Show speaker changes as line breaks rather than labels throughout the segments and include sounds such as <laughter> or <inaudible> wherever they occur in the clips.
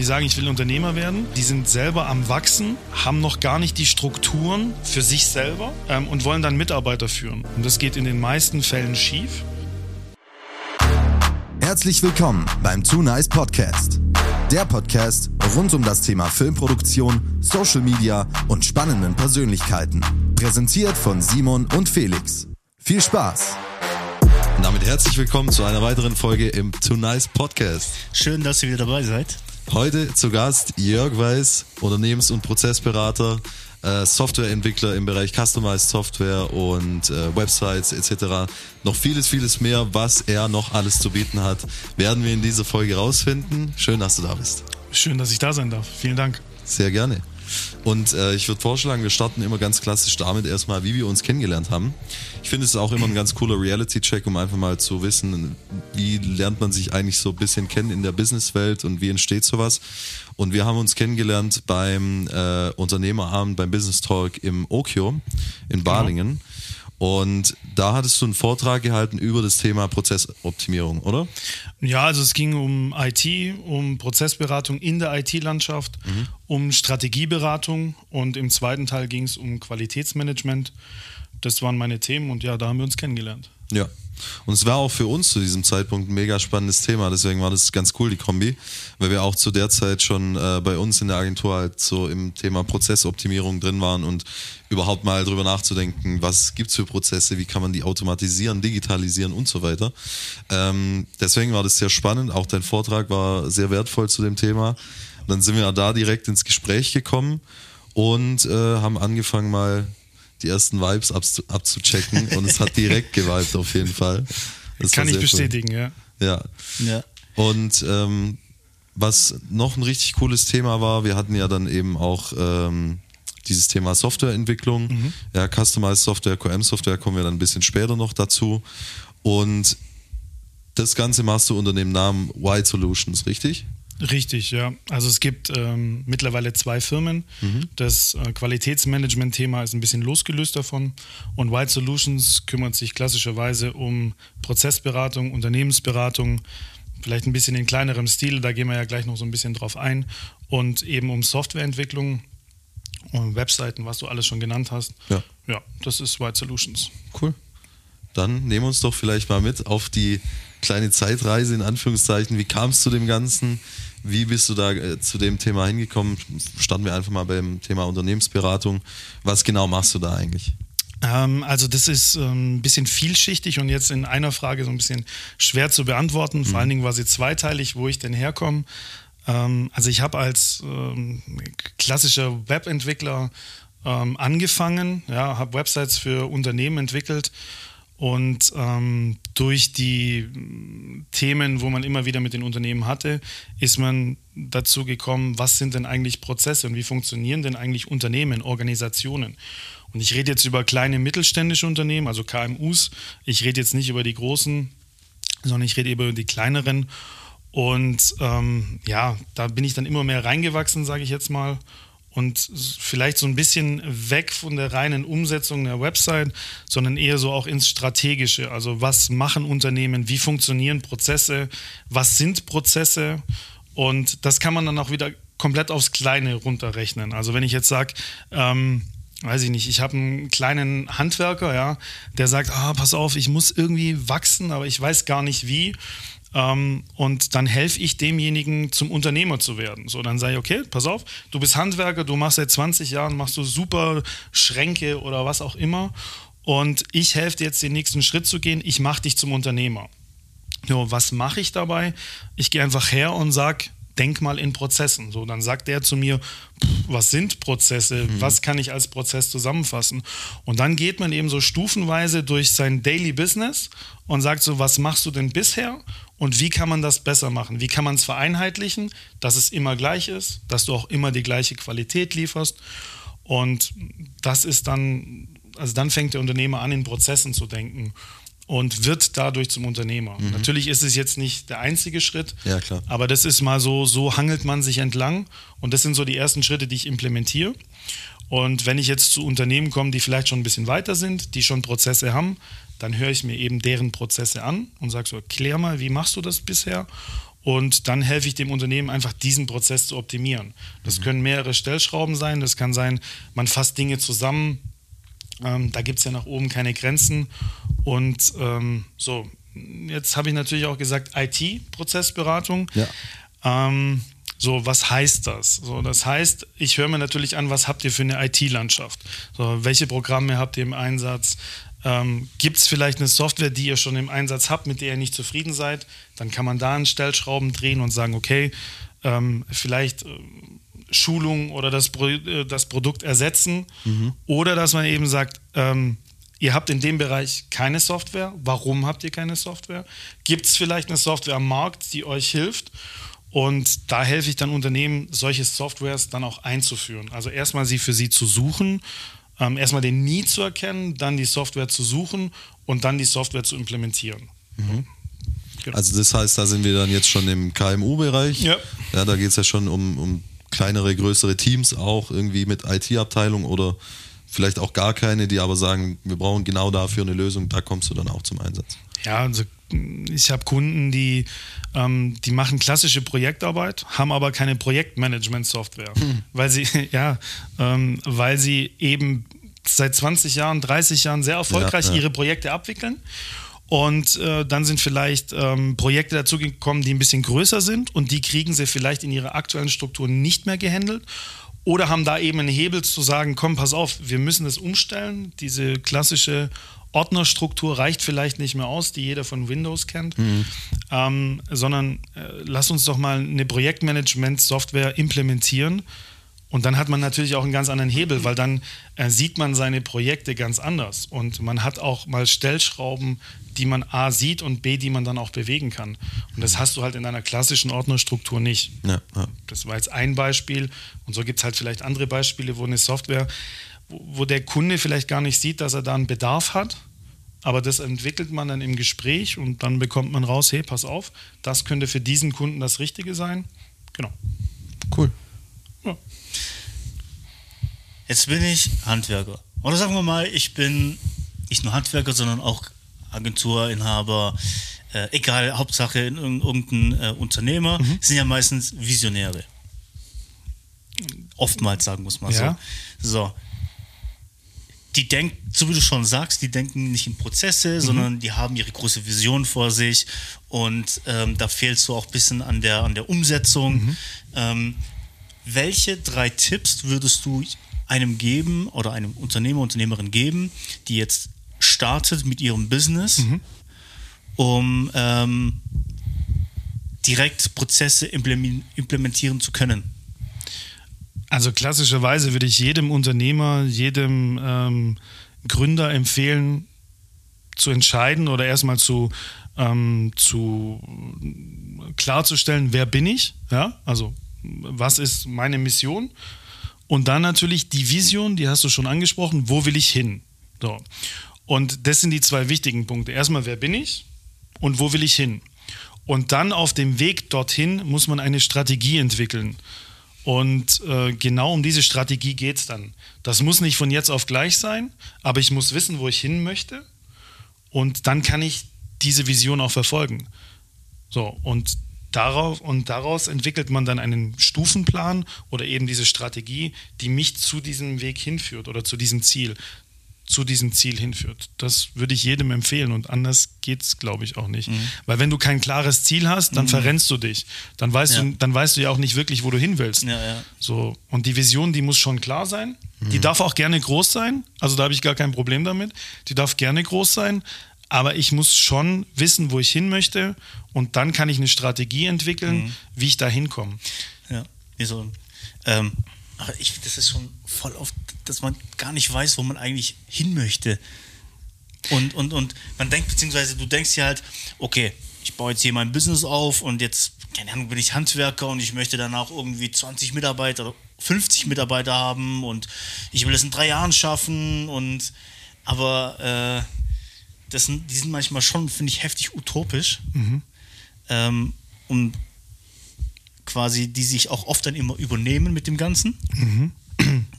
die sagen, ich will Unternehmer werden. Die sind selber am Wachsen, haben noch gar nicht die Strukturen für sich selber ähm, und wollen dann Mitarbeiter führen. Und das geht in den meisten Fällen schief.
Herzlich willkommen beim Too Nice Podcast. Der Podcast rund um das Thema Filmproduktion, Social Media und spannenden Persönlichkeiten. Präsentiert von Simon und Felix. Viel Spaß!
Und damit herzlich willkommen zu einer weiteren Folge im Too Nice Podcast.
Schön, dass ihr wieder dabei seid.
Heute zu Gast Jörg Weiß, Unternehmens- und Prozessberater, äh, Softwareentwickler im Bereich Customized Software und äh, Websites etc. Noch vieles, vieles mehr, was er noch alles zu bieten hat, werden wir in dieser Folge rausfinden. Schön, dass du da bist.
Schön, dass ich da sein darf. Vielen Dank.
Sehr gerne. Und äh, ich würde vorschlagen, wir starten immer ganz klassisch damit erstmal, wie wir uns kennengelernt haben. Ich finde es auch immer ein ganz cooler Reality-Check, um einfach mal zu wissen, wie lernt man sich eigentlich so ein bisschen kennen in der Businesswelt und wie entsteht sowas. Und wir haben uns kennengelernt beim äh, Unternehmerabend, beim Business Talk im Okio in Balingen. Genau. Und da hattest du einen Vortrag gehalten über das Thema Prozessoptimierung, oder?
Ja, also es ging um IT, um Prozessberatung in der IT-Landschaft, mhm. um Strategieberatung und im zweiten Teil ging es um Qualitätsmanagement. Das waren meine Themen und ja, da haben wir uns kennengelernt.
Ja. Und es war auch für uns zu diesem Zeitpunkt ein mega spannendes Thema. Deswegen war das ganz cool, die Kombi, weil wir auch zu der Zeit schon äh, bei uns in der Agentur halt so im Thema Prozessoptimierung drin waren und überhaupt mal drüber nachzudenken, was gibt es für Prozesse, wie kann man die automatisieren, digitalisieren und so weiter. Ähm, deswegen war das sehr spannend. Auch dein Vortrag war sehr wertvoll zu dem Thema. dann sind wir da direkt ins Gespräch gekommen und äh, haben angefangen mal die ersten Vibes abzuchecken und es hat direkt geweibt auf jeden Fall.
Das Kann ich bestätigen,
cool. ja. Ja. ja. Und ähm, was noch ein richtig cooles Thema war, wir hatten ja dann eben auch ähm, dieses Thema Softwareentwicklung, mhm. ja, Customized Software, QM-Software kommen wir dann ein bisschen später noch dazu. Und das Ganze machst du unter dem Namen White Solutions, richtig?
Richtig, ja. Also es gibt ähm, mittlerweile zwei Firmen. Mhm. Das äh, Qualitätsmanagement-Thema ist ein bisschen losgelöst davon. Und White Solutions kümmert sich klassischerweise um Prozessberatung, Unternehmensberatung, vielleicht ein bisschen in kleinerem Stil, da gehen wir ja gleich noch so ein bisschen drauf ein. Und eben um Softwareentwicklung und Webseiten, was du alles schon genannt hast. Ja, ja das ist White Solutions.
Cool. Dann nehmen wir uns doch vielleicht mal mit auf die kleine Zeitreise in Anführungszeichen. Wie kam es zu dem Ganzen? Wie bist du da äh, zu dem Thema hingekommen? Starten wir einfach mal beim Thema Unternehmensberatung. Was genau machst du da eigentlich?
Ähm, also das ist ähm, ein bisschen vielschichtig und jetzt in einer Frage so ein bisschen schwer zu beantworten. Vor mhm. allen Dingen war sie zweiteilig, wo ich denn herkomme. Ähm, also ich habe als klassischer Webentwickler angefangen, ja, habe Websites für Unternehmen entwickelt und ähm, durch die Themen, wo man immer wieder mit den Unternehmen hatte, ist man dazu gekommen, was sind denn eigentlich Prozesse und wie funktionieren denn eigentlich Unternehmen, Organisationen. Und ich rede jetzt über kleine mittelständische Unternehmen, also KMUs. Ich rede jetzt nicht über die großen, sondern ich rede über die kleineren. Und ähm, ja, da bin ich dann immer mehr reingewachsen, sage ich jetzt mal und vielleicht so ein bisschen weg von der reinen Umsetzung der Website, sondern eher so auch ins Strategische. Also was machen Unternehmen, wie funktionieren Prozesse, was sind Prozesse und das kann man dann auch wieder komplett aufs Kleine runterrechnen. Also wenn ich jetzt sage, ähm, weiß ich nicht, ich habe einen kleinen Handwerker, ja, der sagt, ah, pass auf, ich muss irgendwie wachsen, aber ich weiß gar nicht wie. Ähm, und dann helfe ich demjenigen, zum Unternehmer zu werden. So, dann sage ich, okay, pass auf, du bist Handwerker, du machst seit 20 Jahren, machst du super Schränke oder was auch immer. Und ich helfe dir jetzt den nächsten Schritt zu gehen, ich mache dich zum Unternehmer. So, was mache ich dabei? Ich gehe einfach her und sage, denk mal in Prozessen. So, dann sagt er zu mir, was sind Prozesse? Mhm. Was kann ich als Prozess zusammenfassen? Und dann geht man eben so stufenweise durch sein Daily Business und sagt so, was machst du denn bisher? Und wie kann man das besser machen? Wie kann man es vereinheitlichen, dass es immer gleich ist, dass du auch immer die gleiche Qualität lieferst? Und das ist dann, also dann fängt der Unternehmer an, in Prozessen zu denken und wird dadurch zum Unternehmer. Mhm. Natürlich ist es jetzt nicht der einzige Schritt, ja, aber das ist mal so, so hangelt man sich entlang und das sind so die ersten Schritte, die ich implementiere. Und wenn ich jetzt zu Unternehmen komme, die vielleicht schon ein bisschen weiter sind, die schon Prozesse haben, dann höre ich mir eben deren Prozesse an und sage so, klär mal, wie machst du das bisher? und dann helfe ich dem Unternehmen einfach diesen Prozess zu optimieren. Das mhm. können mehrere Stellschrauben sein, das kann sein, man fasst Dinge zusammen, ähm, da gibt es ja nach oben keine Grenzen und ähm, so, jetzt habe ich natürlich auch gesagt IT-Prozessberatung. Ja. Ähm, so, was heißt das? So, das heißt, ich höre mir natürlich an, was habt ihr für eine IT-Landschaft? So, welche Programme habt ihr im Einsatz? Ähm, Gibt es vielleicht eine Software, die ihr schon im Einsatz habt, mit der ihr nicht zufrieden seid? Dann kann man da an Stellschrauben drehen und sagen, okay, ähm, vielleicht äh, Schulung oder das, äh, das Produkt ersetzen. Mhm. Oder dass man eben sagt, ähm, ihr habt in dem Bereich keine Software. Warum habt ihr keine Software? Gibt es vielleicht eine Software am Markt, die euch hilft? Und da helfe ich dann Unternehmen, solche Softwares dann auch einzuführen. Also erstmal sie für sie zu suchen, ähm, erstmal den Need zu erkennen, dann die Software zu suchen und dann die Software zu implementieren. Mhm.
Genau. Also das heißt, da sind wir dann jetzt schon im KMU-Bereich. Ja. ja. Da geht es ja schon um, um kleinere, größere Teams auch irgendwie mit IT-Abteilung oder vielleicht auch gar keine, die aber sagen, wir brauchen genau dafür eine Lösung, da kommst du dann auch zum Einsatz.
Ja, also ich habe Kunden, die, ähm, die machen klassische Projektarbeit, haben aber keine Projektmanagement-Software, hm. weil sie, <laughs> ja, ähm, weil sie eben seit 20 Jahren, 30 Jahren sehr erfolgreich ja, ja. ihre Projekte abwickeln. Und äh, dann sind vielleicht ähm, Projekte dazugekommen, die ein bisschen größer sind und die kriegen sie vielleicht in ihrer aktuellen Struktur nicht mehr gehandelt oder haben da eben einen Hebel zu sagen, komm, pass auf, wir müssen das umstellen. Diese klassische Ordnerstruktur reicht vielleicht nicht mehr aus, die jeder von Windows kennt, mhm. ähm, sondern äh, lass uns doch mal eine Projektmanagement-Software implementieren. Und dann hat man natürlich auch einen ganz anderen Hebel, weil dann äh, sieht man seine Projekte ganz anders. Und man hat auch mal Stellschrauben, die man A sieht und B, die man dann auch bewegen kann. Und das hast du halt in einer klassischen Ordnerstruktur nicht. Ja, ja. Das war jetzt ein Beispiel. Und so gibt es halt vielleicht andere Beispiele, wo eine Software wo der Kunde vielleicht gar nicht sieht, dass er da einen Bedarf hat. Aber das entwickelt man dann im Gespräch und dann bekommt man raus, hey, pass auf, das könnte für diesen Kunden das Richtige sein. Genau.
Cool. Ja. Jetzt bin ich Handwerker. Oder sagen wir mal, ich bin nicht nur Handwerker, sondern auch Agenturinhaber, äh, egal, Hauptsache in irgendein äh, Unternehmer, mhm. sind ja meistens Visionäre. Oftmals, sagen muss man ja. so. So, die denken, so wie du schon sagst, die denken nicht in Prozesse, mhm. sondern die haben ihre große Vision vor sich und ähm, da fehlt so auch ein bisschen an der, an der Umsetzung. Mhm. Ähm, welche drei Tipps würdest du einem geben oder einem Unternehmer, Unternehmerin geben, die jetzt startet mit ihrem Business, mhm. um ähm, direkt Prozesse implementieren zu können?
Also klassischerweise würde ich jedem Unternehmer, jedem ähm, Gründer empfehlen, zu entscheiden oder erstmal zu, ähm, zu klarzustellen, wer bin ich, ja, also was ist meine Mission und dann natürlich die Vision, die hast du schon angesprochen, wo will ich hin? So. Und das sind die zwei wichtigen Punkte. Erstmal, wer bin ich und wo will ich hin? Und dann auf dem Weg dorthin muss man eine Strategie entwickeln. Und äh, genau um diese Strategie geht es dann. Das muss nicht von jetzt auf gleich sein, aber ich muss wissen, wo ich hin möchte. Und dann kann ich diese Vision auch verfolgen. So, und darauf und daraus entwickelt man dann einen Stufenplan oder eben diese Strategie, die mich zu diesem Weg hinführt oder zu diesem Ziel zu diesem Ziel hinführt. Das würde ich jedem empfehlen und anders geht es, glaube ich, auch nicht. Mhm. Weil wenn du kein klares Ziel hast, dann mhm. verrennst du dich. Dann weißt, ja. du, dann weißt du ja auch nicht wirklich, wo du hin willst. Ja, ja. So, und die Vision, die muss schon klar sein. Mhm. Die darf auch gerne groß sein. Also da habe ich gar kein Problem damit. Die darf gerne groß sein. Aber ich muss schon wissen, wo ich hin möchte. Und dann kann ich eine Strategie entwickeln, mhm. wie ich da hinkomme.
Ja, so. Ähm, aber ich, das ist schon voll oft, dass man gar nicht weiß, wo man eigentlich hin möchte. Und, und, und man denkt, beziehungsweise du denkst ja halt, okay, ich baue jetzt hier mein Business auf und jetzt, keine Ahnung, bin ich Handwerker und ich möchte dann auch irgendwie 20 Mitarbeiter oder 50 Mitarbeiter haben und ich will das in drei Jahren schaffen und aber äh, das, die sind manchmal schon, finde ich, heftig utopisch. Mhm. Ähm, und quasi, die sich auch oft dann immer übernehmen mit dem Ganzen, mhm.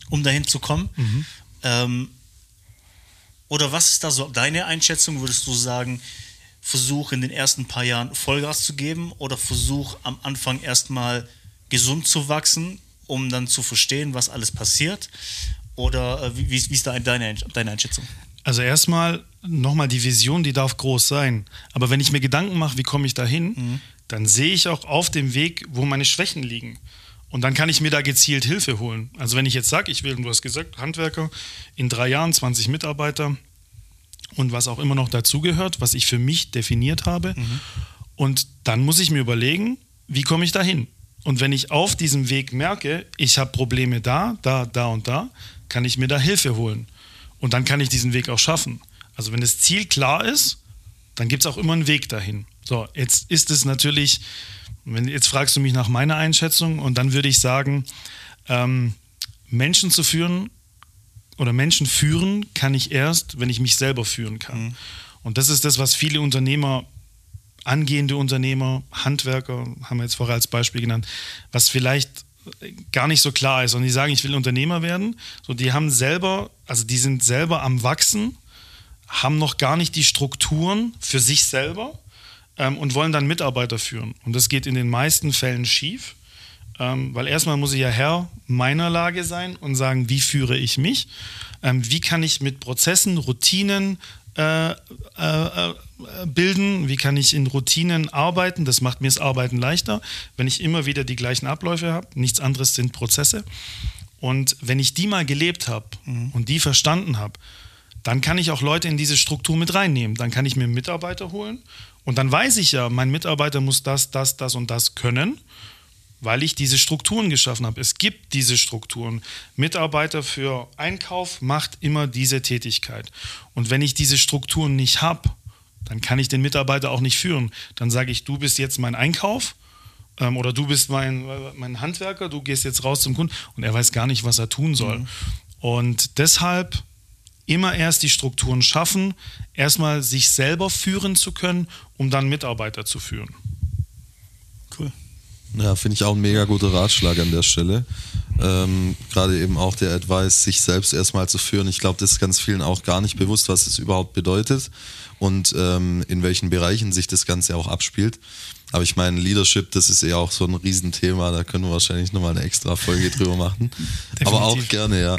um dahin zu kommen. Mhm. Ähm, oder was ist da so deine Einschätzung? Würdest du sagen, versuch in den ersten paar Jahren Vollgas zu geben oder versuch am Anfang erstmal gesund zu wachsen, um dann zu verstehen, was alles passiert? Oder äh, wie, wie ist da deine, deine Einschätzung?
Also erstmal nochmal die Vision, die darf groß sein. Aber wenn ich mir Gedanken mache, wie komme ich da hin, mhm. dann sehe ich auch auf dem Weg, wo meine Schwächen liegen. Und dann kann ich mir da gezielt Hilfe holen. Also wenn ich jetzt sage, ich will, du hast gesagt, Handwerker, in drei Jahren 20 Mitarbeiter und was auch immer noch dazugehört, was ich für mich definiert habe. Mhm. Und dann muss ich mir überlegen, wie komme ich da hin? Und wenn ich auf diesem Weg merke, ich habe Probleme da, da, da und da, kann ich mir da Hilfe holen. Und dann kann ich diesen Weg auch schaffen. Also wenn das Ziel klar ist, dann gibt es auch immer einen Weg dahin. So, jetzt ist es natürlich wenn, jetzt fragst du mich nach meiner Einschätzung und dann würde ich sagen, ähm, Menschen zu führen oder Menschen führen kann ich erst, wenn ich mich selber führen kann. Mhm. Und das ist das, was viele Unternehmer, angehende Unternehmer, Handwerker, haben wir jetzt vorher als Beispiel genannt, was vielleicht gar nicht so klar ist. Und die sagen, ich will Unternehmer werden. So, die haben selber, also die sind selber am Wachsen, haben noch gar nicht die Strukturen für sich selber ähm, und wollen dann Mitarbeiter führen. Und das geht in den meisten Fällen schief, ähm, weil erstmal muss ich ja Herr meiner Lage sein und sagen, wie führe ich mich? Ähm, wie kann ich mit Prozessen, Routinen äh, äh, äh, bilden? Wie kann ich in Routinen arbeiten? Das macht mir das Arbeiten leichter, wenn ich immer wieder die gleichen Abläufe habe. Nichts anderes sind Prozesse. Und wenn ich die mal gelebt habe mhm. und die verstanden habe, dann kann ich auch Leute in diese Struktur mit reinnehmen. Dann kann ich mir Mitarbeiter holen und dann weiß ich ja, mein Mitarbeiter muss das, das, das und das können, weil ich diese Strukturen geschaffen habe. Es gibt diese Strukturen. Mitarbeiter für Einkauf macht immer diese Tätigkeit. Und wenn ich diese Strukturen nicht habe, dann kann ich den Mitarbeiter auch nicht führen. Dann sage ich, du bist jetzt mein Einkauf ähm, oder du bist mein, mein Handwerker, du gehst jetzt raus zum Kunden und er weiß gar nicht, was er tun soll. Mhm. Und deshalb immer erst die Strukturen schaffen, erstmal sich selber führen zu können, um dann Mitarbeiter zu führen.
Cool. Ja, finde ich auch ein mega guter Ratschlag an der Stelle. Ähm, Gerade eben auch der Advice, sich selbst erstmal zu führen. Ich glaube, das ist ganz vielen auch gar nicht bewusst, was es überhaupt bedeutet und ähm, in welchen Bereichen sich das Ganze auch abspielt. Aber ich meine, Leadership, das ist ja auch so ein Riesenthema, da können wir wahrscheinlich nochmal eine extra Folge drüber machen. <laughs> Aber auch gerne, ja.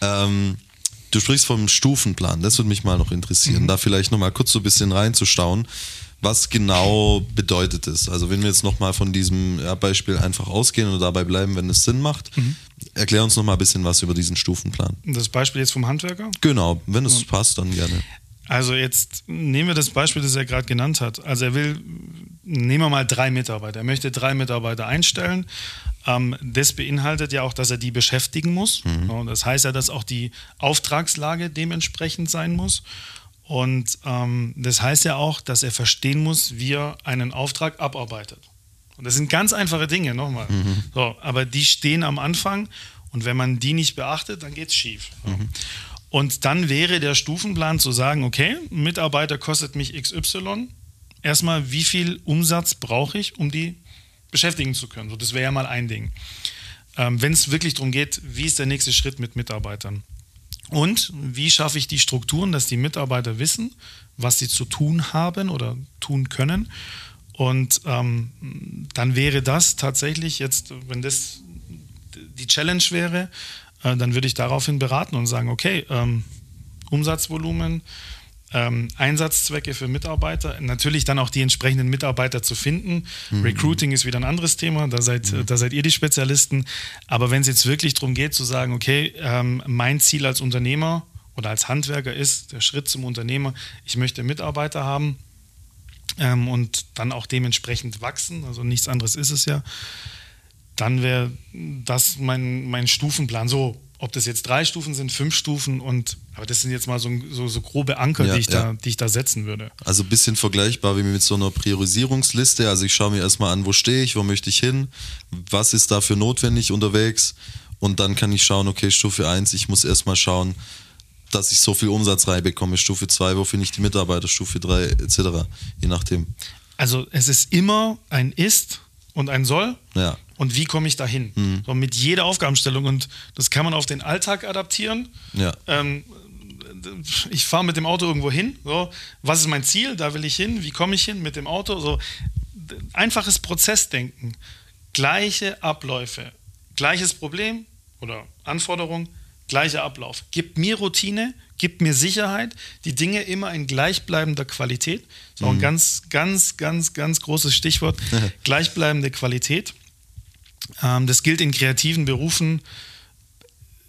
Ähm, Du sprichst vom Stufenplan, das würde mich mal noch interessieren. Mhm. Da vielleicht nochmal kurz so ein bisschen reinzustauen. Was genau bedeutet es? Also wenn wir jetzt nochmal von diesem Beispiel einfach ausgehen und dabei bleiben, wenn es Sinn macht, mhm. erklär uns nochmal ein bisschen was über diesen Stufenplan.
Das Beispiel jetzt vom Handwerker?
Genau, wenn es ja. passt, dann gerne.
Also jetzt nehmen wir das Beispiel, das er gerade genannt hat. Also er will, nehmen wir mal drei Mitarbeiter. Er möchte drei Mitarbeiter einstellen. Ähm, das beinhaltet ja auch, dass er die beschäftigen muss. Mhm. Das heißt ja, dass auch die Auftragslage dementsprechend sein muss. Und ähm, das heißt ja auch, dass er verstehen muss, wie er einen Auftrag abarbeitet. Und das sind ganz einfache Dinge, nochmal. Mhm. So, aber die stehen am Anfang und wenn man die nicht beachtet, dann geht es schief. Mhm. Und dann wäre der Stufenplan zu sagen, okay, ein Mitarbeiter kostet mich XY. Erstmal, wie viel Umsatz brauche ich, um die beschäftigen zu können? So, das wäre ja mal ein Ding. Ähm, Wenn es wirklich darum geht, wie ist der nächste Schritt mit Mitarbeitern? Und wie schaffe ich die Strukturen, dass die Mitarbeiter wissen, was sie zu tun haben oder tun können? Und ähm, dann wäre das tatsächlich jetzt, wenn das die Challenge wäre, äh, dann würde ich daraufhin beraten und sagen, okay, ähm, Umsatzvolumen, ähm, Einsatzzwecke für Mitarbeiter, natürlich dann auch die entsprechenden Mitarbeiter zu finden. Mhm. Recruiting ist wieder ein anderes Thema, da seid, mhm. da seid ihr die Spezialisten. Aber wenn es jetzt wirklich darum geht zu sagen, okay, ähm, mein Ziel als Unternehmer oder als Handwerker ist der Schritt zum Unternehmer, ich möchte Mitarbeiter haben ähm, und dann auch dementsprechend wachsen, also nichts anderes ist es ja, dann wäre das mein, mein Stufenplan. So, ob das jetzt drei Stufen sind, fünf Stufen und aber das sind jetzt mal so, so, so grobe Anker, ja, die, ich ja. da, die ich da setzen würde.
Also ein bisschen vergleichbar wie mit so einer Priorisierungsliste. Also ich schaue mir erstmal an, wo stehe ich, wo möchte ich hin, was ist dafür notwendig unterwegs und dann kann ich schauen, okay, Stufe 1, ich muss erstmal schauen, dass ich so viel Umsatz reinbekomme. Stufe 2, wo finde ich die Mitarbeiter, Stufe 3 etc. Je nachdem.
Also es ist immer ein Ist und ein Soll.
Ja
und wie komme ich dahin? Mhm. So mit jeder Aufgabenstellung und das kann man auf den Alltag adaptieren.
Ja.
Ähm, ich fahre mit dem Auto irgendwo hin. So, was ist mein Ziel? Da will ich hin. Wie komme ich hin mit dem Auto? So, einfaches Prozessdenken. Gleiche Abläufe. Gleiches Problem oder Anforderung, gleicher Ablauf. Gibt mir Routine, gibt mir Sicherheit, die Dinge immer in gleichbleibender Qualität. Das ist auch ein ganz, ganz, ganz, ganz großes Stichwort. <laughs> gleichbleibende Qualität. Ähm, das gilt in kreativen Berufen.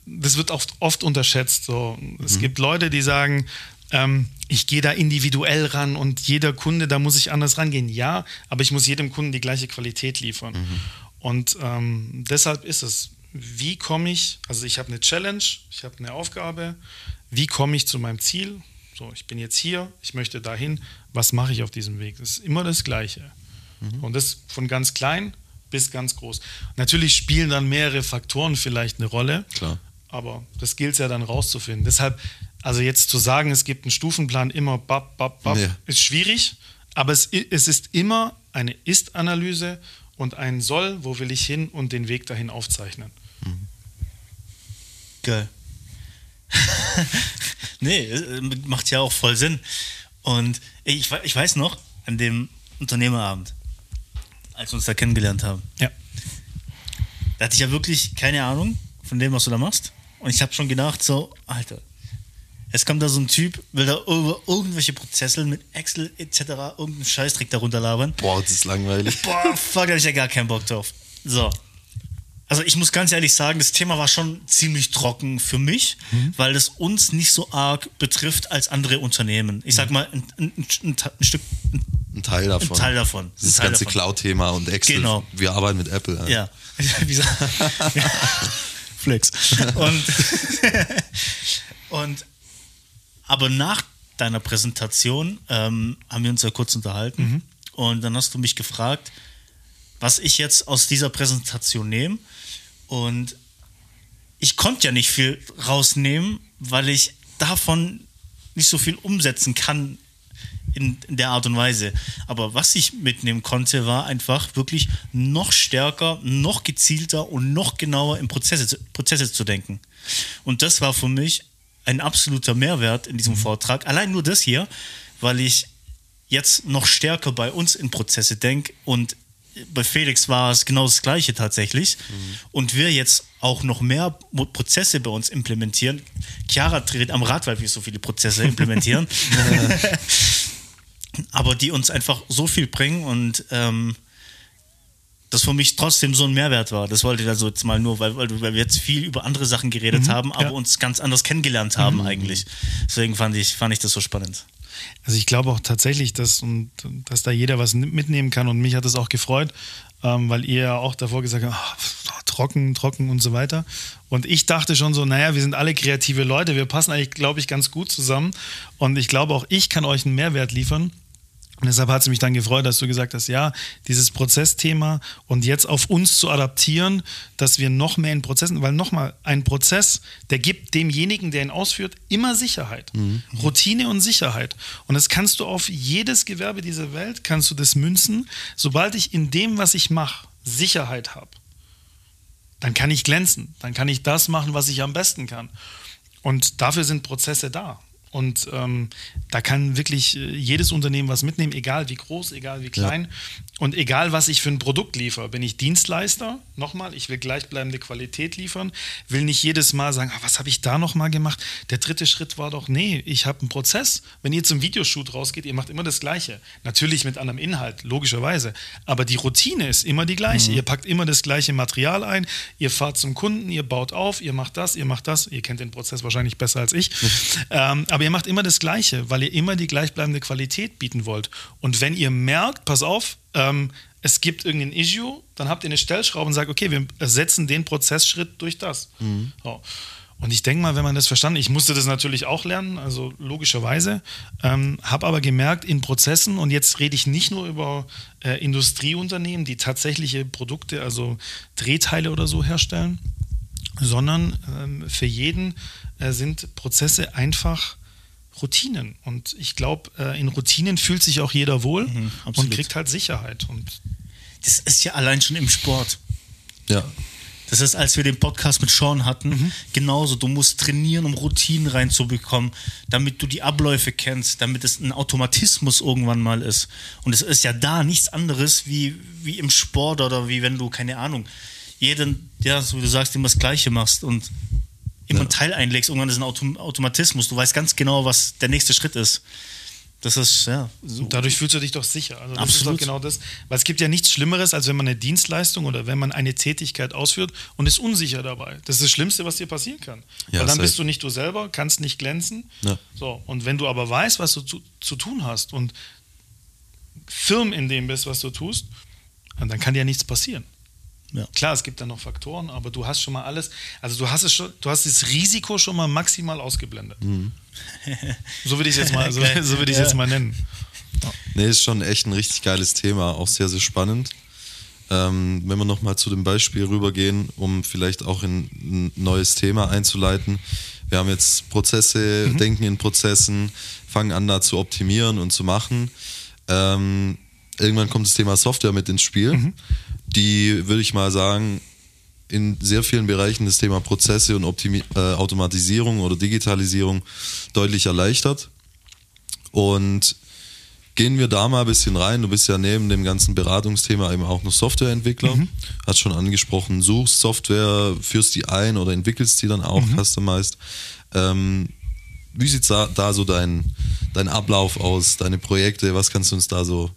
Das wird oft, oft unterschätzt. So. Es mhm. gibt Leute, die sagen, ähm, ich gehe da individuell ran und jeder Kunde, da muss ich anders rangehen. Ja, aber ich muss jedem Kunden die gleiche Qualität liefern. Mhm. Und ähm, deshalb ist es, wie komme ich, also ich habe eine Challenge, ich habe eine Aufgabe, wie komme ich zu meinem Ziel? So, ich bin jetzt hier, ich möchte dahin, was mache ich auf diesem Weg? Das ist immer das Gleiche. Mhm. Und das von ganz klein bis ganz groß. Natürlich spielen dann mehrere Faktoren vielleicht eine Rolle.
Klar.
Aber das gilt ja dann rauszufinden. Deshalb, also jetzt zu sagen, es gibt einen Stufenplan immer bap, bap, bap, nee. ist schwierig. Aber es, es ist immer eine Ist-Analyse und ein Soll, wo will ich hin und den Weg dahin aufzeichnen.
Geil. <laughs> nee, äh, macht ja auch voll Sinn. Und ich, ich weiß noch, an dem Unternehmerabend, als wir uns da kennengelernt haben.
Ja.
Da hatte ich ja wirklich keine Ahnung von dem, was du da machst. Und ich habe schon gedacht, so, Alter, es kommt da so ein Typ, will da über irgendwelche Prozesse mit Excel etc. irgendeinen Scheißtrick darunter labern.
Boah, das ist langweilig.
Boah, fuck, da hab ich ja gar keinen Bock drauf. So. Also ich muss ganz ehrlich sagen, das Thema war schon ziemlich trocken für mich, mhm. weil es uns nicht so arg betrifft als andere Unternehmen. Ich sag mhm. mal, ein, ein, ein, ein Stück,
ein Teil davon.
Ein Teil davon.
Das
Teil
ganze Cloud-Thema und Excel.
Genau.
Wir arbeiten mit Apple.
Ja. ja. <laughs> <laughs> Flex. Und, <laughs> und aber nach deiner Präsentation ähm, haben wir uns ja kurz unterhalten mhm. und dann hast du mich gefragt, was ich jetzt aus dieser Präsentation nehme. Und ich konnte ja nicht viel rausnehmen, weil ich davon nicht so viel umsetzen kann in, in, der Art und Weise. Aber was ich mitnehmen konnte, war einfach wirklich noch stärker, noch gezielter und noch genauer in Prozesse, Prozesse zu denken. Und das war für mich ein absoluter Mehrwert in diesem mhm. Vortrag. Allein nur das hier, weil ich jetzt noch stärker bei uns in Prozesse denke und bei Felix war es genau das Gleiche tatsächlich. Mhm. Und wir jetzt auch noch mehr Prozesse bei uns implementieren. Chiara dreht am Rad, weil wir so viele Prozesse implementieren. <laughs> aber die uns einfach so viel bringen und ähm, das für mich trotzdem so ein Mehrwert war. Das wollte ich also jetzt mal nur, weil, weil wir jetzt viel über andere Sachen geredet mhm, haben, aber ja. uns ganz anders kennengelernt haben mhm. eigentlich. Deswegen fand ich, fand ich das so spannend.
Also ich glaube auch tatsächlich, dass, und, dass da jeder was mitnehmen kann und mich hat das auch gefreut, ähm, weil ihr ja auch davor gesagt habt, oh, trocken, trocken und so weiter. Und ich dachte schon so, naja, wir sind alle kreative Leute, wir passen eigentlich, glaube ich, ganz gut zusammen und ich glaube auch, ich kann euch einen Mehrwert liefern. Und deshalb hat es mich dann gefreut, dass du gesagt hast, ja, dieses Prozessthema und jetzt auf uns zu adaptieren, dass wir noch mehr in Prozessen, weil nochmal, ein Prozess, der gibt demjenigen, der ihn ausführt, immer Sicherheit. Mhm. Routine und Sicherheit. Und das kannst du auf jedes Gewerbe dieser Welt, kannst du das münzen. Sobald ich in dem, was ich mache, Sicherheit habe, dann kann ich glänzen. Dann kann ich das machen, was ich am besten kann. Und dafür sind Prozesse da. Und ähm, da kann wirklich äh, jedes Unternehmen was mitnehmen, egal wie groß, egal wie klein ja. und egal was ich für ein Produkt liefere. Bin ich Dienstleister, nochmal, ich will gleichbleibende Qualität liefern, will nicht jedes Mal sagen, ah, was habe ich da nochmal gemacht? Der dritte Schritt war doch, nee, ich habe einen Prozess. Wenn ihr zum Videoshoot rausgeht, ihr macht immer das Gleiche. Natürlich mit anderem Inhalt, logischerweise. Aber die Routine ist immer die gleiche. Mhm. Ihr packt immer das gleiche Material ein, ihr fahrt zum Kunden, ihr baut auf, ihr macht das, ihr macht das. Ihr kennt den Prozess wahrscheinlich besser als ich. ähm, aber ihr macht immer das Gleiche, weil ihr immer die gleichbleibende Qualität bieten wollt. Und wenn ihr merkt, pass auf, ähm, es gibt irgendein Issue, dann habt ihr eine Stellschraube und sagt, okay, wir ersetzen den Prozessschritt durch das. Mhm. So. Und ich denke mal, wenn man das verstanden, ich musste das natürlich auch lernen, also logischerweise, ähm, habe aber gemerkt, in Prozessen, und jetzt rede ich nicht nur über äh, Industrieunternehmen, die tatsächliche Produkte, also Drehteile oder so herstellen, sondern ähm, für jeden äh, sind Prozesse einfach Routinen. Und ich glaube, äh, in Routinen fühlt sich auch jeder wohl mhm, und kriegt halt Sicherheit. Und
das ist ja allein schon im Sport.
Ja.
Das ist, als wir den Podcast mit Sean hatten,
Mhm.
genauso. Du musst trainieren, um Routinen reinzubekommen, damit du die Abläufe kennst, damit es ein Automatismus irgendwann mal ist. Und es ist ja da nichts anderes wie, wie im Sport oder wie wenn du, keine Ahnung, jeden, ja, so wie du sagst, immer das Gleiche machst und immer einen Teil einlegst. Irgendwann ist ein Autom Automatismus. Du weißt ganz genau, was der nächste Schritt ist. Das ist, ja, so.
Dadurch fühlst du dich doch sicher. Also das
Absolut.
ist doch genau das. Weil es gibt ja nichts Schlimmeres, als wenn man eine Dienstleistung oder wenn man eine Tätigkeit ausführt und ist unsicher dabei. Das ist das Schlimmste, was dir passieren kann.
Ja,
Weil dann bist du nicht du selber, kannst nicht glänzen.
Ja.
So, und wenn du aber weißt, was du zu, zu tun hast und firm in dem bist, was du tust, dann kann dir nichts passieren.
Ja.
Klar, es gibt dann noch Faktoren, aber du hast schon mal alles, also du hast es schon, du hast das Risiko schon mal maximal ausgeblendet. So würde ich es jetzt mal, so, <laughs> so würde ich
Ja.
jetzt mal nennen.
Nee, ist schon echt ein richtig geiles Thema, auch sehr, sehr spannend. Ähm, wenn wir nochmal zu dem Beispiel rübergehen, um vielleicht auch in ein neues Thema einzuleiten. Wir haben jetzt Prozesse, denken in Prozessen, fangen an da zu optimieren und zu machen. Ähm, irgendwann kommt das Thema Software mit ins Spiel. Die, würde ich mal sagen, in sehr vielen Bereichen das Thema Prozesse und Optimi äh, Automatisierung oder Digitalisierung deutlich erleichtert. Und gehen wir da mal ein bisschen rein. Du bist ja neben dem ganzen Beratungsthema eben auch noch Softwareentwickler. Hast schon angesprochen, suchst Software, führst die ein oder entwickelst die dann auch, customized. Ähm, wie sieht da, da so dein, dein Ablauf aus, deine Projekte? Was kannst du uns da so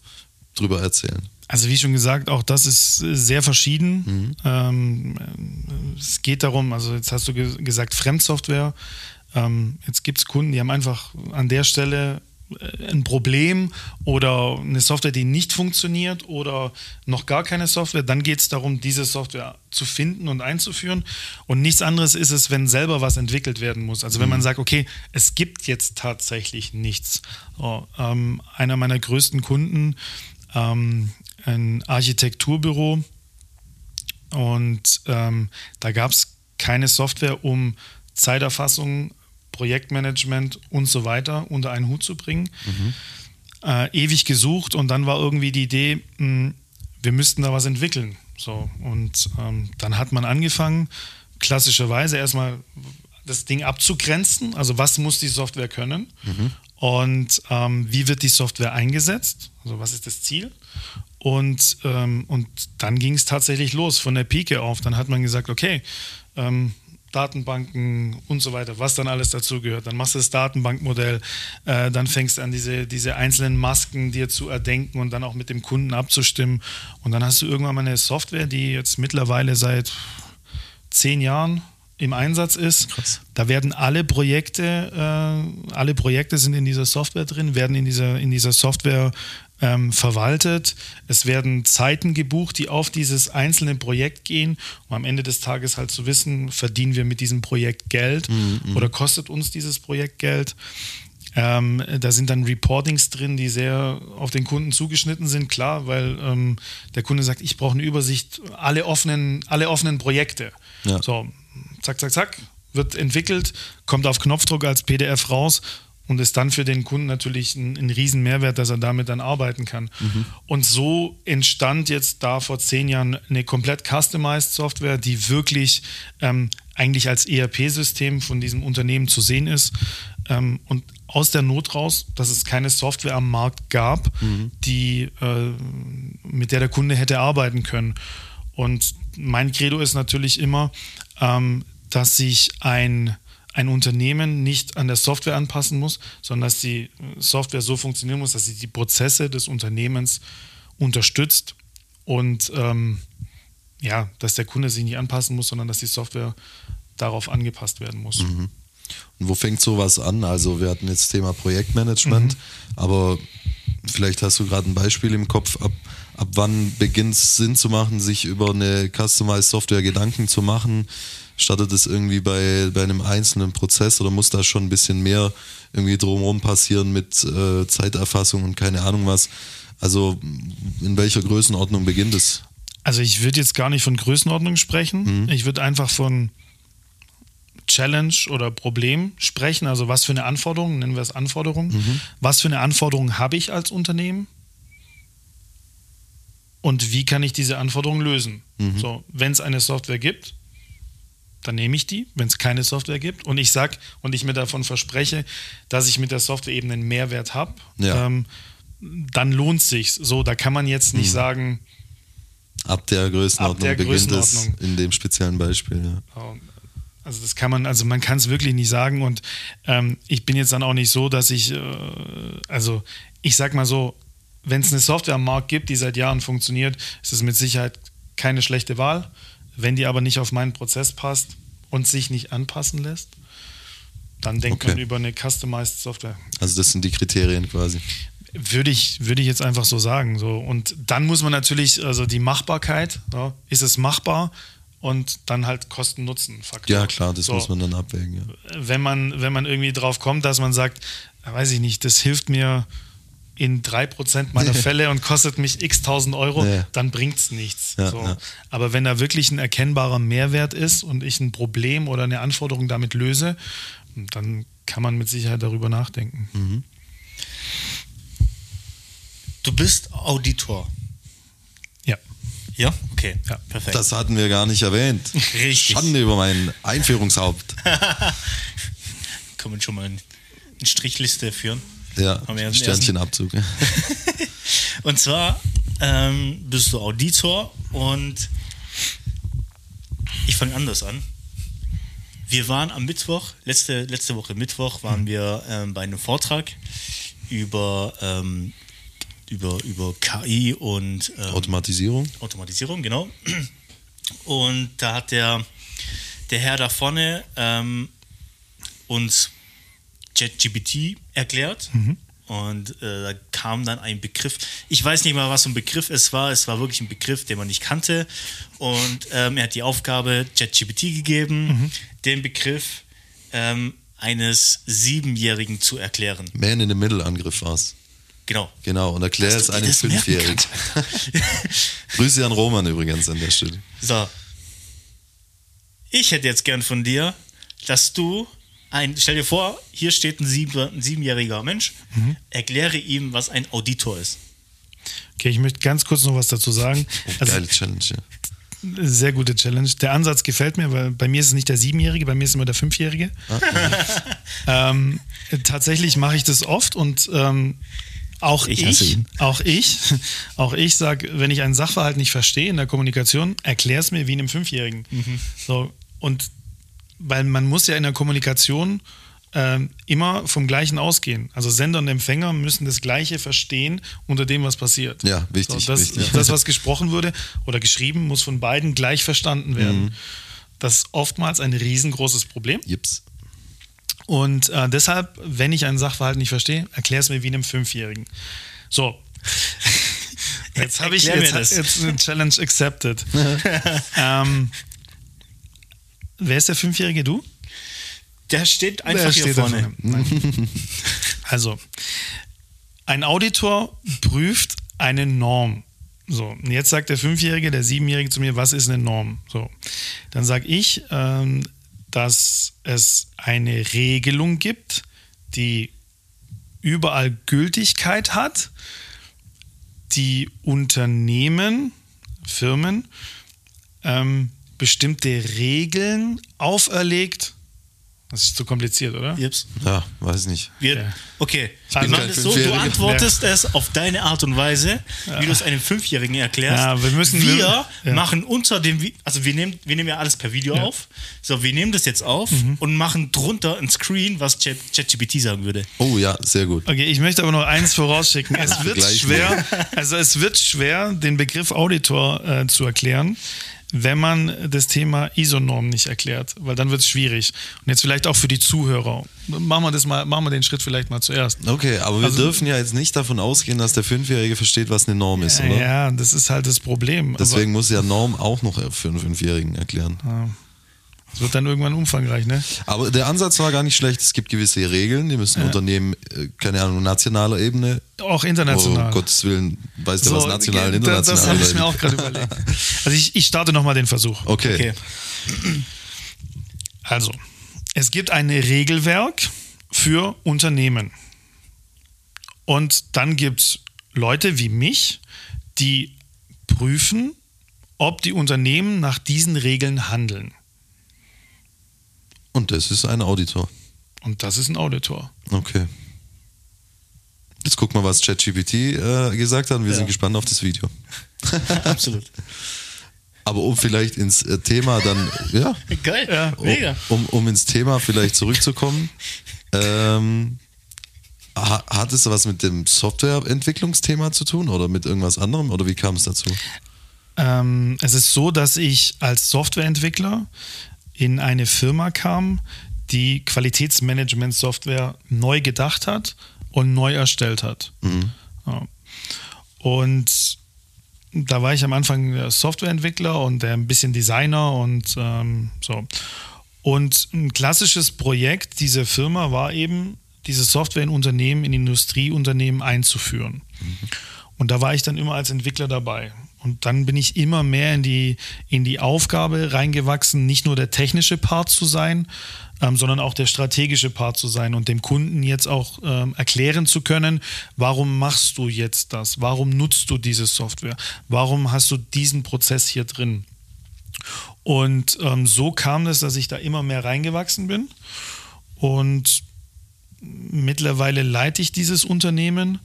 drüber erzählen?
Also wie schon gesagt, auch das ist äh, sehr verschieden. Ähm, äh, es geht darum, also jetzt hast du ge gesagt Fremdsoftware. Ähm, jetzt gibt es Kunden, die haben einfach an der Stelle äh, ein Problem oder eine Software, die nicht funktioniert oder noch gar keine Software. Dann geht es darum, diese Software zu finden und einzuführen. Und nichts anderes ist es, wenn selber was entwickelt werden muss. Also wenn man sagt, okay, es gibt jetzt tatsächlich nichts. So, ähm, einer meiner größten Kunden, ähm, ein Architekturbüro und ähm, da gab es keine Software, um Zeiterfassung, Projektmanagement und so weiter unter einen Hut zu bringen. Äh, ewig gesucht und dann war irgendwie die Idee, mh, wir müssten da was entwickeln. So, und ähm, dann hat man angefangen, klassischerweise erstmal das Ding abzugrenzen. Also was muss die Software können? Und ähm, wie wird die Software eingesetzt? Also was ist das Ziel? Und, ähm, und dann ging es tatsächlich los von der Pike auf. Dann hat man gesagt, okay, ähm, Datenbanken und so weiter, was dann alles dazugehört. Dann machst du das Datenbankmodell, äh, dann fängst du an, diese, diese einzelnen Masken dir zu erdenken und dann auch mit dem Kunden abzustimmen. Und dann hast du irgendwann mal eine Software, die jetzt mittlerweile seit zehn Jahren im Einsatz ist. Da werden alle Projekte, äh, alle Projekte sind in dieser Software drin, werden in dieser, in dieser Software ähm, verwaltet. Es werden Zeiten gebucht, die auf dieses einzelne Projekt gehen, um am Ende des Tages halt zu wissen, verdienen wir mit diesem Projekt Geld oder kostet uns dieses Projekt Geld. Ähm, da sind dann Reportings drin, die sehr auf den Kunden zugeschnitten sind, klar, weil ähm, der Kunde sagt, ich brauche eine Übersicht, alle offenen, alle offenen Projekte.
Ja.
So, zack, zack, zack, wird entwickelt, kommt auf Knopfdruck als PDF raus und ist dann für den Kunden natürlich ein, ein riesen Mehrwert, dass er damit dann arbeiten kann. Und so entstand jetzt da vor zehn Jahren eine komplett customized Software, die wirklich ähm, eigentlich als ERP-System von diesem Unternehmen zu sehen ist. Ähm, und aus der Not raus, dass es keine Software am Markt gab, die, äh, mit der der Kunde hätte arbeiten können. Und mein Credo ist natürlich immer, ähm, dass sich ein, ein Unternehmen nicht an der Software anpassen muss, sondern dass die Software so funktionieren muss, dass sie die Prozesse des Unternehmens unterstützt und ähm, ja, dass der Kunde sich nicht anpassen muss, sondern dass die Software darauf angepasst werden muss.
Und wo fängt sowas an? Also wir hatten jetzt Thema Projektmanagement, aber vielleicht hast du gerade ein Beispiel im Kopf, ab, ab wann beginnt es Sinn zu machen, sich über eine Customized Software Gedanken zu machen? Startet es irgendwie bei, bei einem einzelnen Prozess oder muss da schon ein bisschen mehr irgendwie drumherum passieren mit äh, Zeiterfassung und keine Ahnung was? Also in welcher Größenordnung beginnt es?
Also ich würde jetzt gar nicht von Größenordnung sprechen. Ich würde einfach von Challenge oder Problem sprechen. Also was für eine Anforderung, nennen wir es Anforderung. Was für eine Anforderung habe ich als Unternehmen? Und wie kann ich diese Anforderung lösen? So, wenn es eine Software gibt, dann nehme ich die, wenn es keine Software gibt. Und ich sag und ich mir davon verspreche, dass ich mit der Software eben einen Mehrwert habe,
Ja.
ähm, dann lohnt sich So, da kann man jetzt nicht sagen,
Ab der Größenordnung
Ab der
beginnt
Größenordnung.
es in dem speziellen Beispiel. Ja.
Also das kann man, also man kann es wirklich nicht sagen und ähm, ich bin jetzt dann auch nicht so, dass ich, äh, also ich sag mal so, wenn es eine Software am Markt gibt, die seit Jahren funktioniert, ist es mit Sicherheit keine schlechte Wahl. Wenn die aber nicht auf meinen Prozess passt und sich nicht anpassen lässt, dann denkt
Okay.
man über eine customized Software.
Also das sind die Kriterien quasi.
Würde ich, würde ich jetzt einfach so sagen. So. Und dann muss man natürlich, also die Machbarkeit, ja, ist es machbar und dann halt Kosten-Nutzen-Faktor.
Ja, klar, das
So.
muss man dann abwägen. Ja.
wenn man, wenn man irgendwie drauf kommt, dass man sagt, weiß ich nicht, das hilft mir in 3% meiner Fälle und kostet mich x tausend Euro,
Ja.
dann bringt es nichts.
Ja,
so.
ja.
Aber wenn da wirklich ein erkennbarer Mehrwert ist und ich ein Problem oder eine Anforderung damit löse, dann kann man mit Sicherheit darüber nachdenken.
Mhm.
Du bist Auditor.
Ja.
Ja? Okay.
Ja.
Perfekt.
Das hatten wir gar nicht erwähnt.
Richtig.
Schande über mein Einführungshaupt. <laughs>
Kann man schon mal eine Strichliste führen.
Ja, Sternchenabzug. <laughs>
Und zwar ähm, bist du Auditor und ich fange anders an. Wir waren am Mittwoch, letzte, letzte Woche Mittwoch, waren wir ähm, bei einem Vortrag über, ähm, über, über KI und ähm,
Automatisierung.
Automatisierung, genau. Und da hat der, der Herr da vorne ähm, uns ChatGPT erklärt. Und äh, da kam dann ein Begriff. Ich weiß nicht mal, was so ein Begriff es war. Es war wirklich ein Begriff, den man nicht kannte. Und ähm, er hat die Aufgabe ChatGPT gegeben, den Begriff ähm, eines Siebenjährigen zu erklären.
Man in the Middle Angriff war es.
Genau.
Genau, und erklär es einem Fünfjährigen. <laughs> Grüße an Roman übrigens an der Stelle.
So. Ich hätte jetzt gern von dir, dass du ein, stell dir vor, hier steht ein, sieben, ein siebenjähriger Mensch, erkläre ihm, was ein Auditor ist.
Okay, ich möchte ganz kurz noch was dazu sagen. Also,
Geile Challenge. Ja.
sehr gute Challenge. Der Ansatz gefällt mir, weil bei mir ist es nicht der Siebenjährige, bei mir ist es immer der Fünfjährige. ähm, tatsächlich mache ich das oft und ähm, auch
Ich
ich, auch ich, auch ich sage, wenn ich einen Sachverhalt nicht verstehe in der Kommunikation, erklär es mir wie einem Fünfjährigen. So, und weil man muss ja in der Kommunikation ähm, immer vom Gleichen ausgehen. Also Sender und Empfänger müssen das Gleiche verstehen unter dem, was passiert.
Ja, wichtig,
So, das,
wichtig.
das, was gesprochen wurde oder geschrieben, muss von beiden gleich verstanden werden.
Mhm.
Das ist oftmals ein riesengroßes Problem.
Jips.
Und äh, deshalb, wenn ich einen Sachverhalt nicht verstehe, erklär es mir wie einem Fünfjährigen. So. <laughs> Jetzt habe ich jetzt, jetzt eine Challenge accepted. <laughs> ähm, wer ist der Fünfjährige? Du?
Der steht einfach
Der
hier
steht
vorne. <laughs>
Also, ein Auditor prüft eine Norm. So, und jetzt sagt der Fünfjährige, der Siebenjährige zu mir, was ist eine Norm? So, dann sage ich, ähm, dass es eine Regelung gibt, die überall Gültigkeit hat, die Unternehmen, Firmen, ähm, bestimmte Regeln auferlegt. Das ist zu kompliziert, oder?
Jips.
Ja, weiß nicht.
Wir,
Ja.
Okay,
bin
wir machen das so, du antwortest es auf deine Art und Weise, wie du es einem Fünfjährigen erklärst.
Ja, wir müssen-
wir
ja.
machen unter dem, also wir nehmen, wir nehmen ja alles per Video
Ja.
auf. So, wir nehmen das jetzt auf
Mhm.
und machen drunter ein Screen, was Chat- ChatGPT sagen würde.
Oh ja, sehr gut.
Okay, ich möchte aber noch eins vorausschicken. Es wird schwer, also es wird schwer, den Begriff Auditor äh, zu erklären, wenn man das Thema ISO-Norm nicht erklärt, weil dann wird es schwierig. Und jetzt vielleicht auch für die Zuhörer. Machen wir das mal, machen wir den Schritt vielleicht mal zuerst.
Okay, aber wir
Also-
dürfen ja jetzt nicht davon ausgehen, dass der Fünfjährige versteht, was eine Norm ist, oder?
Ja, das ist halt das Problem.
Deswegen muss ja Norm auch noch für einen Fünfjährigen erklären.
Es wird dann irgendwann umfangreich, ne?
Aber der Ansatz war gar nicht schlecht. Es gibt gewisse Regeln, die müssen Unternehmen, äh, keine Ahnung, nationaler Ebene.
Auch international.
Oh, um Gottes Willen, weiß der was national und international
Das habe ich mir auch gerade überlegt. Also ich, ich starte nochmal den Versuch.
Okay.
Okay.
Also, es gibt ein Regelwerk für Unternehmen. Und dann gibt es Leute wie mich, die prüfen, ob die Unternehmen nach diesen Regeln handeln.
Das ist ein Auditor.
Und das ist ein Auditor.
Okay. Jetzt guck mal, was ChatGPT äh, gesagt hat und wir
Ja.
sind gespannt auf das Video. <laughs>
Absolut.
Aber um vielleicht ins äh, Thema dann, ja,
Geil.
Ja.
um,
Mega.
um, um ins Thema vielleicht zurückzukommen, ähm, ha, hat es was mit dem Softwareentwicklungsthema zu tun oder mit irgendwas anderem oder wie kam es dazu?
Ähm, es ist so, dass ich als Softwareentwickler in eine Firma kam, die Qualitätsmanagement-Software neu gedacht hat und neu erstellt hat. Ja. Und da war ich am Anfang Softwareentwickler und ein bisschen Designer und ähm, so. Und ein klassisches Projekt dieser Firma war eben, diese Software in Unternehmen, in Industrieunternehmen einzuführen. Und da war ich dann immer als Entwickler dabei. Und dann bin ich immer mehr in die, in die Aufgabe reingewachsen, nicht nur der technische Part zu sein, ähm, sondern auch der strategische Part zu sein und dem Kunden jetzt auch ähm, erklären zu können, warum machst du jetzt das? Warum nutzt du diese Software? Warum hast du diesen Prozess hier drin? Und ähm, so kam es, dass ich da immer mehr reingewachsen bin. Und mittlerweile leite ich dieses Unternehmen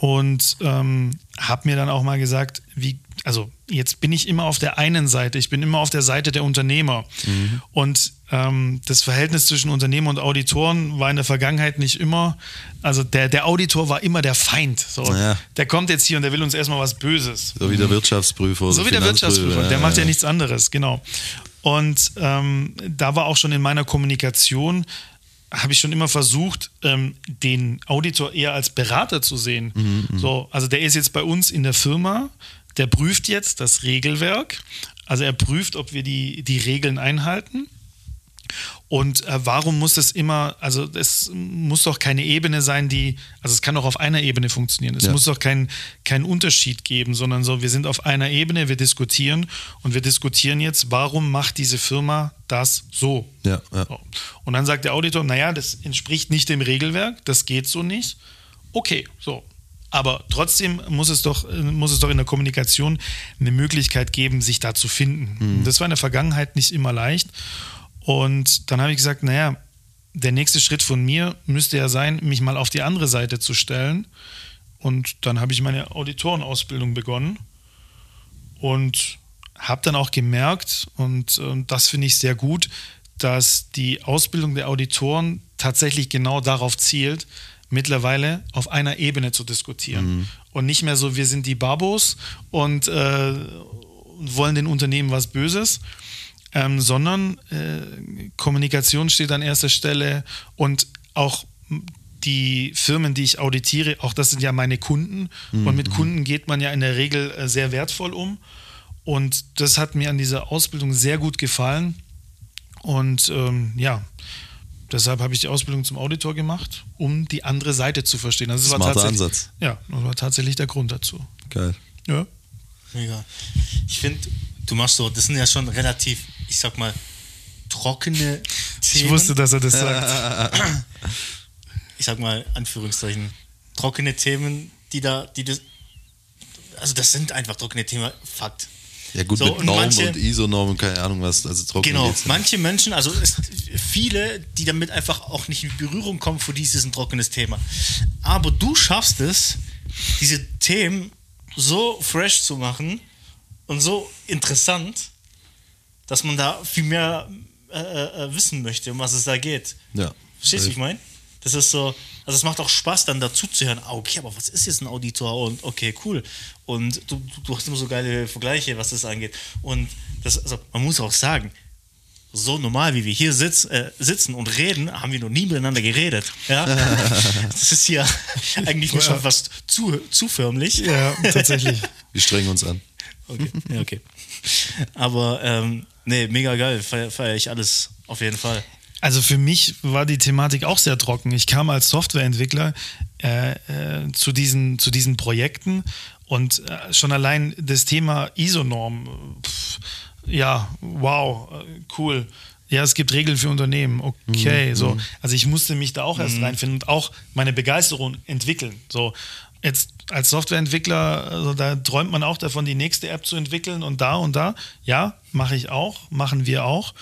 und ähm, habe mir dann auch mal gesagt, wie, also jetzt bin ich immer auf der einen Seite, ich bin immer auf der Seite der Unternehmer. Und ähm, das Verhältnis zwischen Unternehmer und Auditoren war in der Vergangenheit nicht immer, also der, der Auditor war immer der Feind. So.
Ja.
Der kommt jetzt hier und der will uns erstmal was Böses.
So wie der Wirtschaftsprüfer oder
So wie der Wirtschaftsprüfer, der macht ja
ja.
nichts anderes, genau. Und ähm, da war auch schon in meiner Kommunikation, habe ich schon immer versucht, ähm, den Auditor eher als Berater zu sehen.
Mhm,
so, also der ist jetzt bei uns in der Firma, der prüft jetzt das Regelwerk. Also er prüft, ob wir die, die Regeln einhalten. Und äh, warum muss es immer, also es muss doch keine Ebene sein, die, also es kann doch auf einer Ebene funktionieren. Es
Ja.
muss doch keinen keinen Unterschied geben, sondern so, wir sind auf einer Ebene, wir diskutieren und wir diskutieren jetzt, warum macht diese Firma das so?
Ja, ja.
So. Und dann sagt der Auditor, naja, das entspricht nicht dem Regelwerk, das geht so nicht. Okay, so. Aber trotzdem muss es doch, äh, muss es doch in der Kommunikation eine Möglichkeit geben, sich da zu finden. Das war in der Vergangenheit nicht immer leicht. Und dann habe ich gesagt, naja, der nächste Schritt von mir müsste ja sein, mich mal auf die andere Seite zu stellen. Und dann habe ich meine Auditorenausbildung begonnen und habe dann auch gemerkt, und äh, das finde ich sehr gut, dass die Ausbildung der Auditoren tatsächlich genau darauf zielt, mittlerweile auf einer Ebene zu diskutieren. Und nicht mehr so, wir sind die Babos und äh, wollen den Unternehmen was Böses, ähm, sondern äh, Kommunikation steht an erster Stelle und auch die Firmen, die ich auditiere, auch das sind ja meine Kunden und mit Kunden geht man ja in der Regel äh, sehr wertvoll um und das hat mir an dieser Ausbildung sehr gut gefallen und ähm, ja, deshalb habe ich die Ausbildung zum Auditor gemacht, um die andere Seite zu verstehen. Also das war
Smarter
tatsächlich-
Ansatz.
Ja, das war tatsächlich der Grund dazu.
Geil.
Ja.
Mega. Ich finde, du machst so, das sind ja schon relativ, ich sag mal, trockene
Ich
Themen.
wusste, dass er das sagt.
ich sag mal, Anführungszeichen, trockene Themen, die da, die das, also das sind einfach trockene Themen, Fakt.
Ja gut,
So,
mit
und
Norm
manche-
und ISO-Norm und keine Ahnung was, also trocken
Genau, manche Menschen, also es, viele, die damit einfach auch nicht in Berührung kommen, für die ist es ein trockenes Thema. Aber du schaffst es, diese Themen so fresh zu machen und so interessant, dass man da viel mehr äh, äh, wissen möchte, um was es da geht.
Ja.
Verstehst du, wie ich meine? Das ist so, also es macht auch Spaß, dann dazu zu hören, ah, okay, aber was ist jetzt ein Auditor? Und okay, cool. Und du, du, du hast immer so geile Vergleiche, was das angeht. Und das, also man muss auch sagen, so normal wie wir hier sitz, äh, sitzen und reden, haben wir noch nie miteinander geredet. Ja? <laughs> das ist hier <laughs> eigentlich nur schon fast zu, zu förmlich.
Ja, <laughs> tatsächlich.
Wir strengen uns an.
Okay, <laughs> ja, okay. Aber ähm, nee, mega geil, feiere feier ich alles auf jeden Fall.
Also für mich war die Thematik auch sehr trocken. Ich kam als Softwareentwickler äh, äh, zu, diesen, zu diesen Projekten und äh, schon allein das Thema ISO-Norm, pff, ja, wow, äh, cool. Ja, es gibt Regeln für Unternehmen. Okay, so. Also ich musste mich da auch erst reinfinden und auch meine Begeisterung entwickeln. So, jetzt als Softwareentwickler, also da träumt man auch davon, die nächste App zu entwickeln und da und da. Ja, mache ich auch, machen wir auch.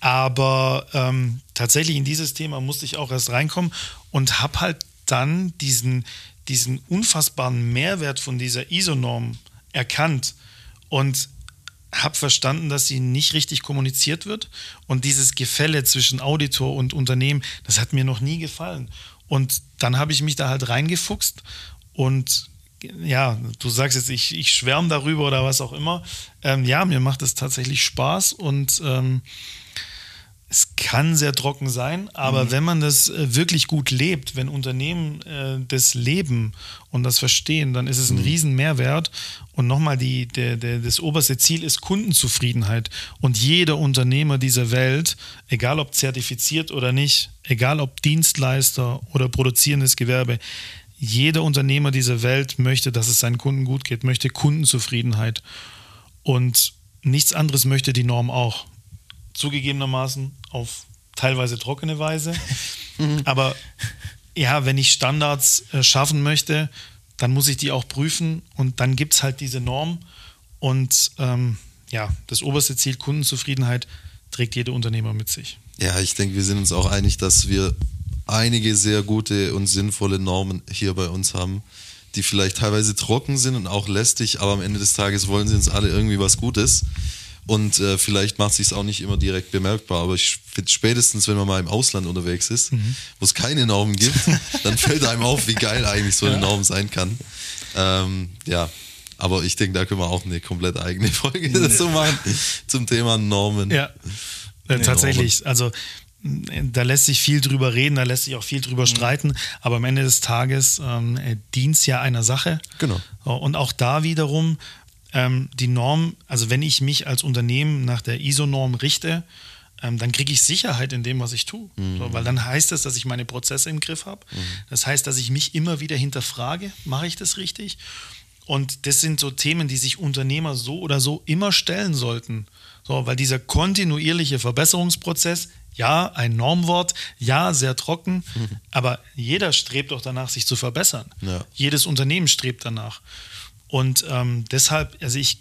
Aber ähm, tatsächlich in dieses Thema musste ich auch erst reinkommen und habe halt dann diesen, diesen unfassbaren Mehrwert von dieser ISO-Norm erkannt und habe verstanden, dass sie nicht richtig kommuniziert wird. Und dieses Gefälle zwischen Auditor und Unternehmen, das hat mir noch nie gefallen. Und dann habe ich mich da halt reingefuchst und ja, du sagst jetzt, ich, ich schwärme darüber oder was auch immer. Ähm, ja, mir macht es tatsächlich Spaß und ähm, es kann sehr trocken sein, aber mhm. wenn man das äh, wirklich gut lebt, wenn Unternehmen äh, das leben und das verstehen, dann ist es ein mhm. riesen Mehrwert. Und nochmal, die, der, der, das oberste Ziel ist Kundenzufriedenheit. Und jeder Unternehmer dieser Welt, egal ob zertifiziert oder nicht, egal ob Dienstleister oder produzierendes Gewerbe, jeder Unternehmer dieser Welt möchte, dass es seinen Kunden gut geht, möchte Kundenzufriedenheit. Und nichts anderes möchte die Norm auch zugegebenermaßen auf teilweise trockene Weise. <laughs> Aber ja, wenn ich Standards äh, schaffen möchte, dann muss ich die auch prüfen und dann gibt es halt diese Norm. Und ähm, ja, das oberste Ziel Kundenzufriedenheit trägt jeder Unternehmer mit sich.
Ja, ich denke, wir sind uns auch einig, dass wir einige sehr gute und sinnvolle Normen hier bei uns haben, die vielleicht teilweise trocken sind und auch lästig, aber am Ende des Tages wollen sie uns alle irgendwie was Gutes. Und äh, vielleicht macht sich auch nicht immer direkt bemerkbar, aber ich finde spätestens, wenn man mal im Ausland unterwegs ist, mhm. wo es keine Normen gibt, <laughs> dann fällt einem auf, wie geil eigentlich so eine ja. Norm sein kann. Ähm, ja, aber ich denke, da können wir auch eine komplett eigene Folge <laughs> dazu machen zum Thema Normen.
Ja, äh, tatsächlich. Also da lässt sich viel drüber reden, da lässt sich auch viel drüber mhm. streiten, aber am Ende des Tages ähm, äh, dient es ja einer Sache.
Genau.
Und auch da wiederum ähm, die Norm, also wenn ich mich als Unternehmen nach der ISO-Norm richte, ähm, dann kriege ich Sicherheit in dem, was ich tue. Mhm. So, weil dann heißt das, dass ich meine Prozesse im Griff habe. Mhm. Das heißt, dass ich mich immer wieder hinterfrage, mache ich das richtig? Und das sind so Themen, die sich Unternehmer so oder so immer stellen sollten. So, weil dieser kontinuierliche Verbesserungsprozess, ja, ein Normwort, ja, sehr trocken, mhm. <laughs> aber jeder strebt doch danach, sich zu verbessern. Ja. Jedes Unternehmen strebt danach. Und ähm, deshalb, also ich,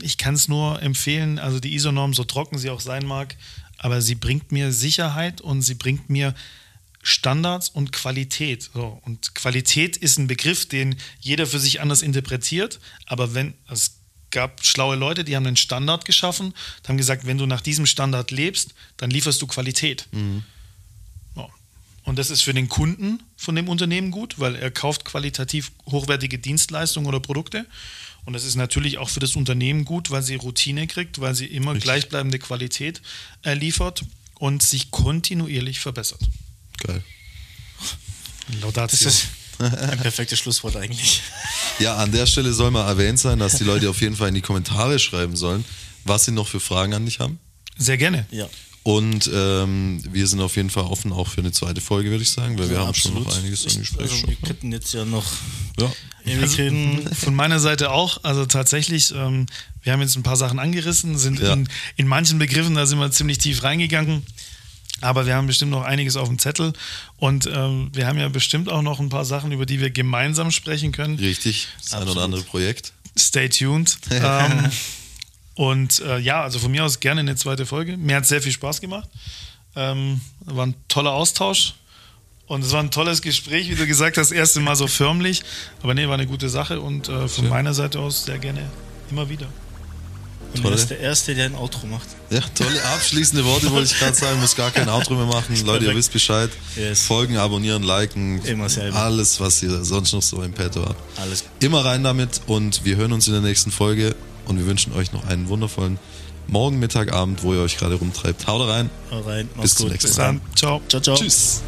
ich kann es nur empfehlen, also die ISO-Norm, so trocken sie auch sein mag, aber sie bringt mir Sicherheit und sie bringt mir Standards und Qualität. So, und Qualität ist ein Begriff, den jeder für sich anders interpretiert, aber wenn es gab schlaue Leute, die haben einen Standard geschaffen, haben gesagt, wenn du nach diesem Standard lebst, dann lieferst du Qualität. Mhm. Und das ist für den Kunden von dem Unternehmen gut, weil er kauft qualitativ hochwertige Dienstleistungen oder Produkte. Und das ist natürlich auch für das Unternehmen gut, weil sie Routine kriegt, weil sie immer Richtig. gleichbleibende Qualität äh, liefert und sich kontinuierlich verbessert.
Geil.
Laudatio.
Das ist ein perfektes Schlusswort eigentlich.
Ja, an der Stelle soll mal erwähnt sein, dass die Leute auf jeden Fall in die Kommentare schreiben sollen, was sie noch für Fragen an dich haben.
Sehr gerne.
Ja.
Und ähm, wir sind auf jeden Fall offen auch für eine zweite Folge, würde ich sagen, weil ja, wir haben absolut. schon noch einiges an Gespräch. Also
wir könnten jetzt ja noch
ja.
Also, von meiner Seite auch. Also tatsächlich, ähm, wir haben jetzt ein paar Sachen angerissen, sind ja. in, in manchen Begriffen, da sind wir ziemlich tief reingegangen. Aber wir haben bestimmt noch einiges auf dem Zettel und ähm, wir haben ja bestimmt auch noch ein paar Sachen, über die wir gemeinsam sprechen können.
Richtig, das ein oder andere Projekt.
Stay tuned. <laughs> ähm, und äh, ja, also von mir aus gerne eine zweite Folge. Mir hat sehr viel Spaß gemacht. Ähm, war ein toller Austausch. Und es war ein tolles Gespräch, wie du gesagt hast, das erste Mal so förmlich. Aber nee, war eine gute Sache und äh, von ja. meiner Seite aus sehr gerne immer wieder.
Und du bist der Erste, der ein Outro macht.
Ja, tolle abschließende Worte wollte ich gerade sagen. Muss gar kein Outro mehr machen. Leute, ihr wisst Bescheid. Yes. Folgen, abonnieren, liken.
Immer selber.
Alles, was ihr sonst noch so im Petto habt.
Alles.
Immer rein damit und wir hören uns in der nächsten Folge und wir wünschen euch noch einen wundervollen Morgen, Mittag, Abend, wo ihr euch gerade rumtreibt. Haut rein.
Haut rein.
Bis zum nächsten Mal.
Ciao.
Ciao, ciao.
Tschüss.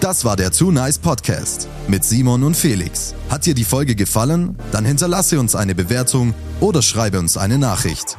Das war der Too Nice Podcast mit Simon und Felix. Hat dir die Folge gefallen? Dann hinterlasse uns eine Bewertung oder schreibe uns eine Nachricht.